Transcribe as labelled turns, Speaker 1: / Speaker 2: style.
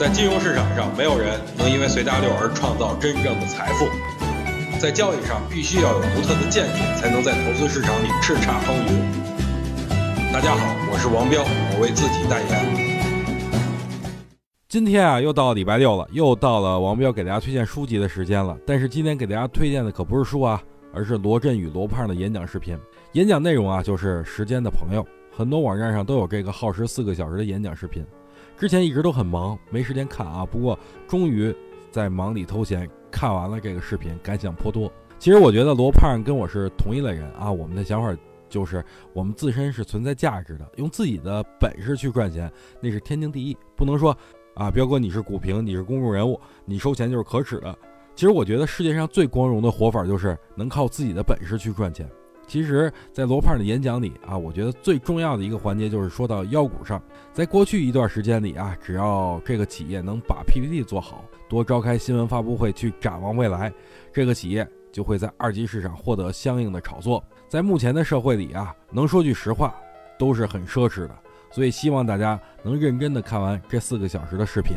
Speaker 1: 在金融市场上，没有人能因为随大流而创造真正的财富。在交易上，必须要有独特的见解，才能在投资市场里叱咤风云。大家好，我是王彪，我为自己代言。
Speaker 2: 今天啊，又到礼拜六了，又到了王彪给大家推荐书籍的时间了。但是今天给大家推荐的可不是书啊，而是罗振宇罗胖的演讲视频。演讲内容啊，就是时间的朋友，很多网站上都有这个耗时四个小时的演讲视频。之前一直都很忙，没时间看啊。不过终于在忙里偷闲看完了这个视频，感想颇多。其实我觉得罗胖跟我是同一类人啊。我们的想法就是我们自身是存在价值的，用自己的本事去赚钱，那是天经地义。不能说啊，彪哥你是股评，你是公众人物，你收钱就是可耻的。其实我觉得世界上最光荣的活法就是能靠自己的本事去赚钱。其实，在罗胖的演讲里啊，我觉得最重要的一个环节就是说到腰股上。在过去一段时间里啊，只要这个企业能把 PPT 做好，多召开新闻发布会去展望未来，这个企业就会在二级市场获得相应的炒作。在目前的社会里啊，能说句实话，都是很奢侈的。所以，希望大家能认真的看完这四个小时的视频。